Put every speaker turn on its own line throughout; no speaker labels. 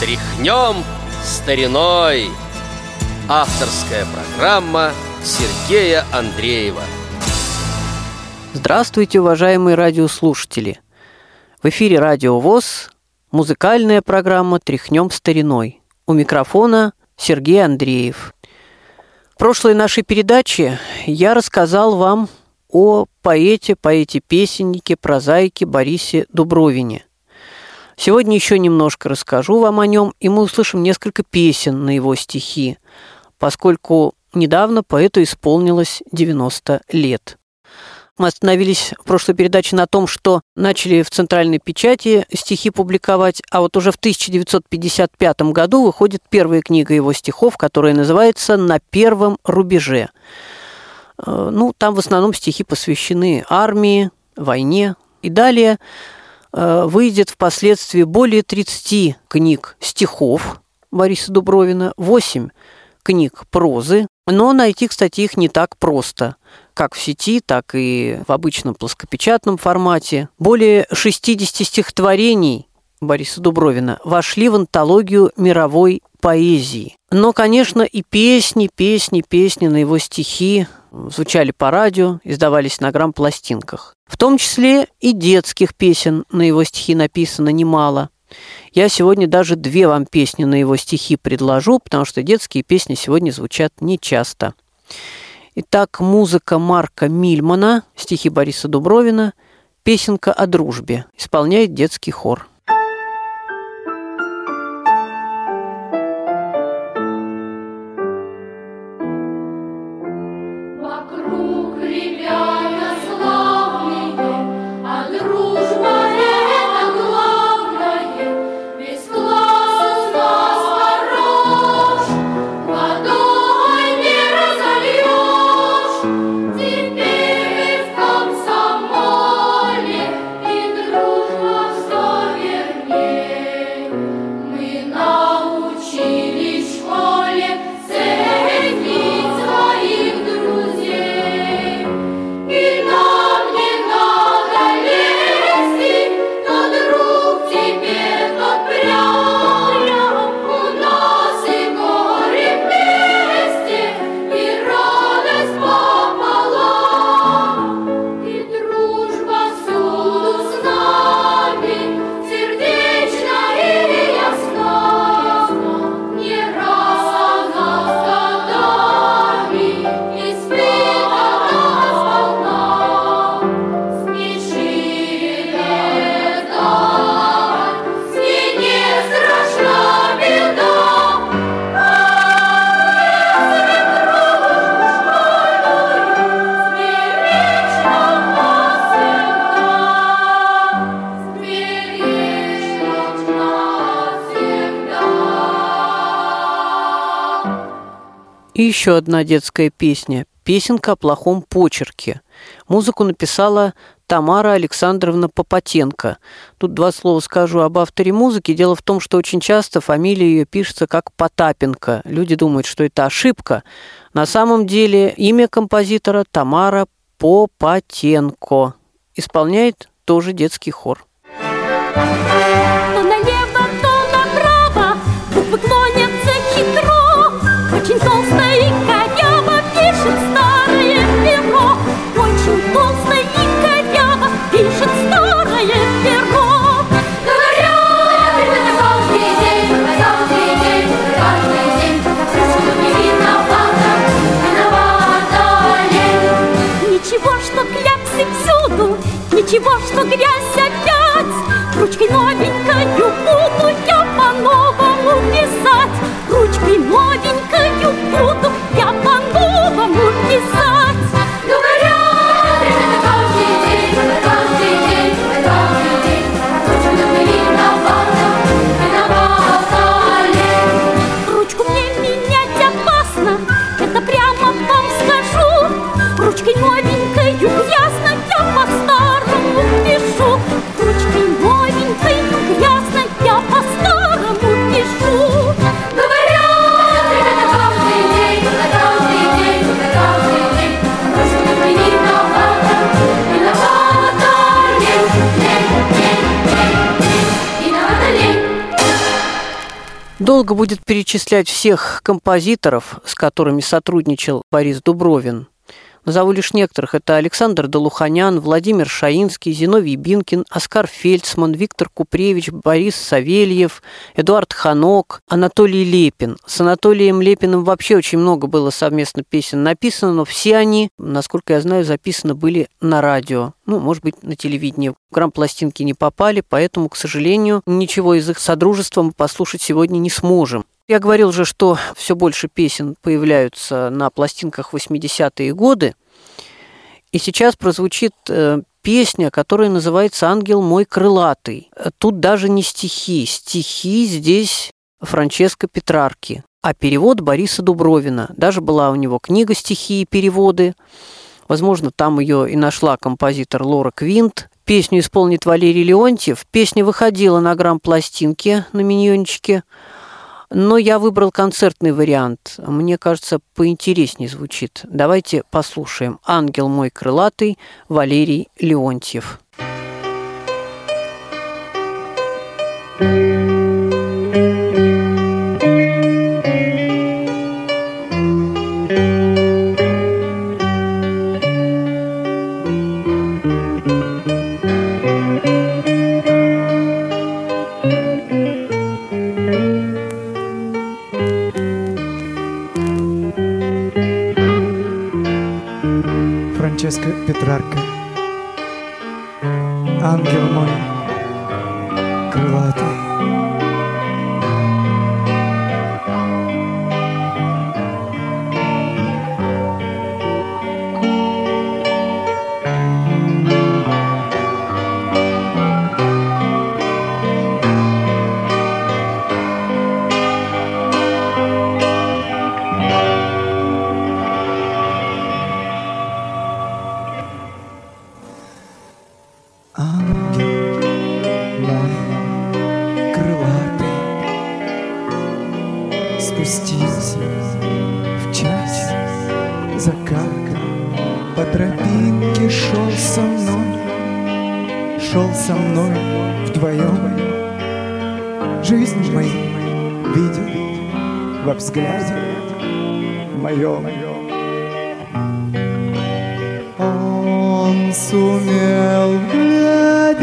Тряхнем стариной Авторская программа Сергея Андреева
Здравствуйте, уважаемые радиослушатели! В эфире Радио ВОЗ Музыкальная программа «Тряхнем стариной». У микрофона Сергей Андреев. В прошлой нашей передаче я рассказал вам о поэте, поэте-песеннике, прозаике Борисе Дубровине. Сегодня еще немножко расскажу вам о нем, и мы услышим несколько песен на его стихи, поскольку недавно поэту исполнилось 90 лет. Мы остановились в прошлой передаче на том, что начали в центральной печати стихи публиковать, а вот уже в 1955 году выходит первая книга его стихов, которая называется «На первом рубеже». Э, ну, там в основном стихи посвящены армии, войне. И далее выйдет впоследствии более 30 книг стихов Бориса Дубровина, 8 книг прозы, но найти, кстати, их не так просто как в сети, так и в обычном плоскопечатном формате. Более 60 стихотворений Бориса Дубровина вошли в антологию мировой поэзии. Но, конечно, и песни, песни, песни на его стихи звучали по радио, издавались на грамм-пластинках. В том числе и детских песен на его стихи написано немало. Я сегодня даже две вам песни на его стихи предложу, потому что детские песни сегодня звучат нечасто. Итак, музыка Марка Мильмана, стихи Бориса Дубровина, песенка о дружбе. Исполняет детский хор. И еще одна детская песня. Песенка о плохом почерке. Музыку написала Тамара Александровна Попотенко. Тут два слова скажу об авторе музыки. Дело в том, что очень часто фамилия ее пишется как Потапенко. Люди думают, что это ошибка. На самом деле имя композитора Тамара Попотенко. Исполняет тоже детский хор.
Ничего, что грязь опять Ручкой новенькою
Долго будет перечислять всех композиторов, с которыми сотрудничал Борис Дубровин. Назову лишь некоторых. Это Александр Долуханян, Владимир Шаинский, Зиновий Бинкин, Оскар Фельдсман, Виктор Купревич, Борис Савельев, Эдуард Ханок, Анатолий Лепин. С Анатолием Лепиным вообще очень много было совместно песен написано, но все они, насколько я знаю, записаны были на радио. Ну, может быть, на телевидении. Грамм-пластинки не попали, поэтому, к сожалению, ничего из их содружества мы послушать сегодня не сможем. Я говорил же, что все больше песен появляются на пластинках 80-е годы. И сейчас прозвучит э, песня, которая называется «Ангел мой крылатый». Тут даже не стихи. Стихи здесь Франческо Петрарки, а перевод Бориса Дубровина. Даже была у него книга «Стихи и переводы». Возможно, там ее и нашла композитор Лора Квинт. Песню исполнит Валерий Леонтьев. Песня выходила на грамм-пластинке на миньончике – но я выбрал концертный вариант. Мне кажется, поинтереснее звучит. Давайте послушаем «Ангел мой крылатый» Валерий Леонтьев.
Франческо Петрарка. Ангел мой мной вдвоем. Жизнь мою видел во взгляде моем. Он сумел вглядеться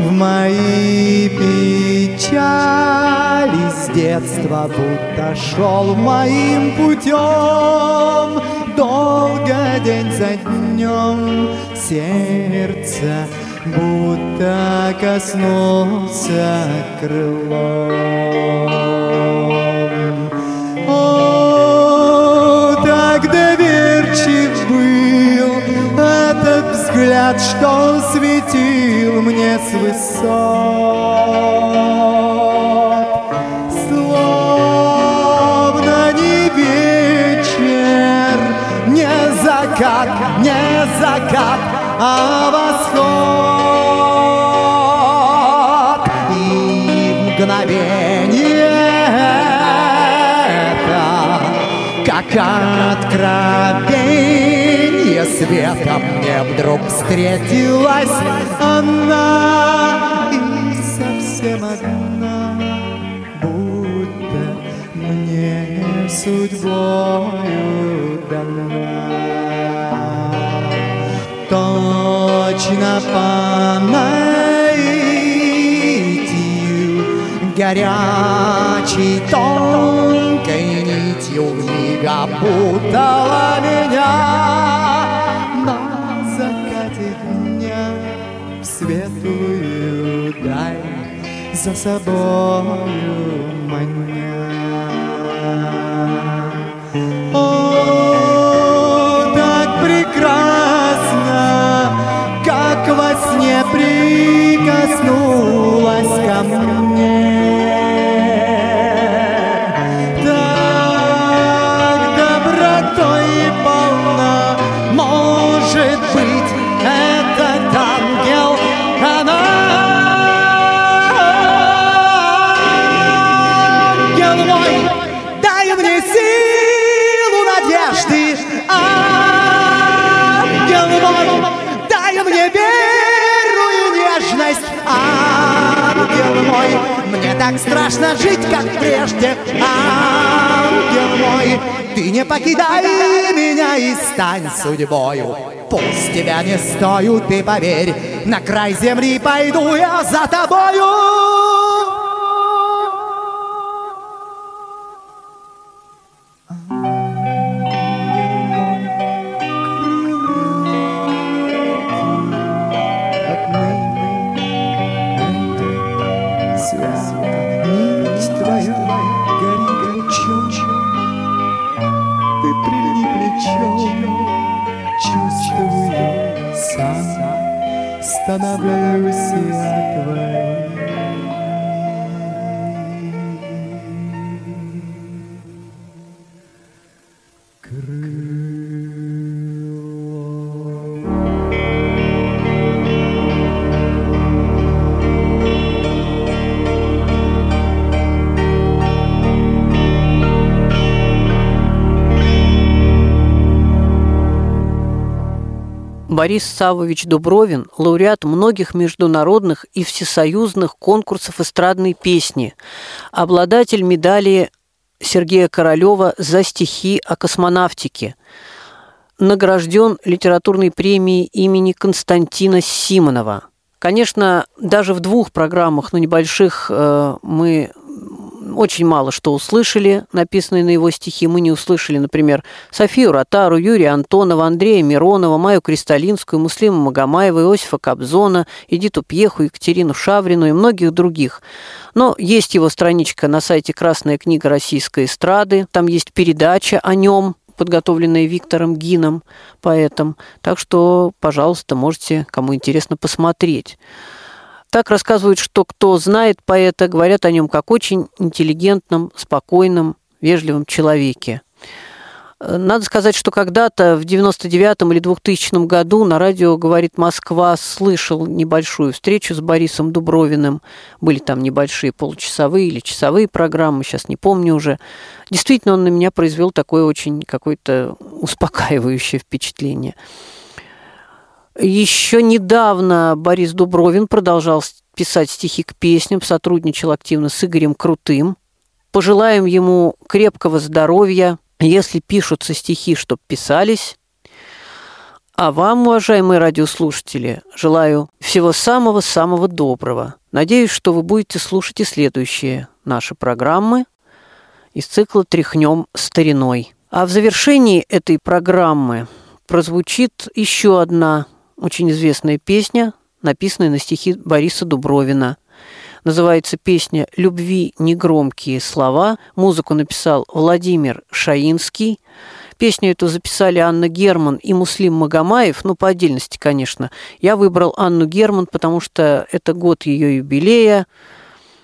в мои печали. С детства, будто шел моим путем. Долго день за днем сердце будто коснулся крылом. О, так доверчив был этот взгляд, что светил мне с высот. Закат, не закат, а восход. И мгновение это, как откровение света мне вдруг встретилась она и совсем одна, будто мне судьбою По наитию горячей тонкой нитью вмиг опутала меня на закате дня в светлую даль за собою маня. Мой, дай мне силу надежды, ангел мой, дай мне веру и нежность, ангел мой, Мне так страшно жить, как прежде Ангел мой. Ты не покидай меня и стань судьбою Пусть тебя не стою, ты поверь. На край земли пойду я за тобою
Борис Савович Дубровин – лауреат многих международных и всесоюзных конкурсов эстрадной песни, обладатель медали Сергея Королева за стихи о космонавтике, награжден литературной премией имени Константина Симонова. Конечно, даже в двух программах, но небольших, э, мы очень мало что услышали, написанные на его стихи. Мы не услышали, например, Софию Ротару, Юрия Антонова, Андрея Миронова, Майю Кристалинскую, Муслима Магомаева, Иосифа Кобзона, Эдиту Пьеху, Екатерину Шаврину и многих других. Но есть его страничка на сайте «Красная книга российской эстрады». Там есть передача о нем, подготовленная Виктором Гином, поэтом. Так что, пожалуйста, можете, кому интересно, посмотреть. Так рассказывают, что кто знает поэта, говорят о нем как очень интеллигентном, спокойном, вежливом человеке. Надо сказать, что когда-то в 99-м или 2000 году на радио «Говорит Москва» слышал небольшую встречу с Борисом Дубровиным. Были там небольшие получасовые или часовые программы, сейчас не помню уже. Действительно, он на меня произвел такое очень какое-то успокаивающее впечатление. Еще недавно Борис Дубровин продолжал писать стихи к песням, сотрудничал активно с Игорем Крутым. Пожелаем ему крепкого здоровья, если пишутся стихи, чтоб писались. А вам, уважаемые радиослушатели, желаю всего самого-самого доброго. Надеюсь, что вы будете слушать и следующие наши программы из цикла «Тряхнем стариной». А в завершении этой программы прозвучит еще одна очень известная песня, написанная на стихи Бориса Дубровина. Называется песня «Любви негромкие слова». Музыку написал Владимир Шаинский. Песню эту записали Анна Герман и Муслим Магомаев, ну, по отдельности, конечно. Я выбрал Анну Герман, потому что это год ее юбилея,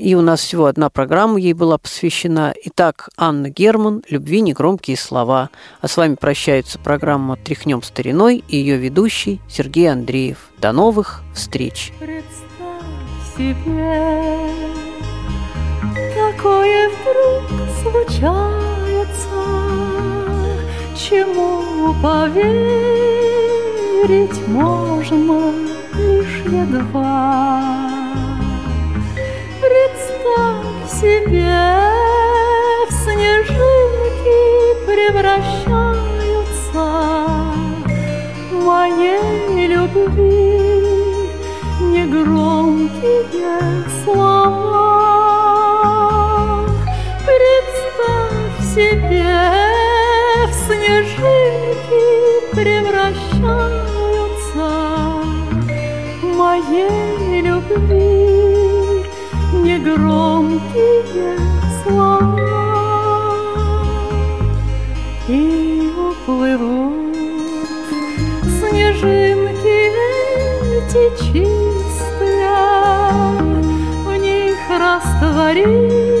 и у нас всего одна программа ей была посвящена. Итак, Анна Герман «Любви негромкие слова». А с вами прощается программа «Тряхнем стариной» и ее ведущий Сергей Андреев. До новых встреч!
Представь себе, такое вдруг случается, чему поверить можно лишь едва. Представь себе, в снежинки превращаются моей любви негромкие слова. Представь себе, в снежинки превращаются моей любви негромкие слова. И уплывут снежинки эти чистые, в них растворились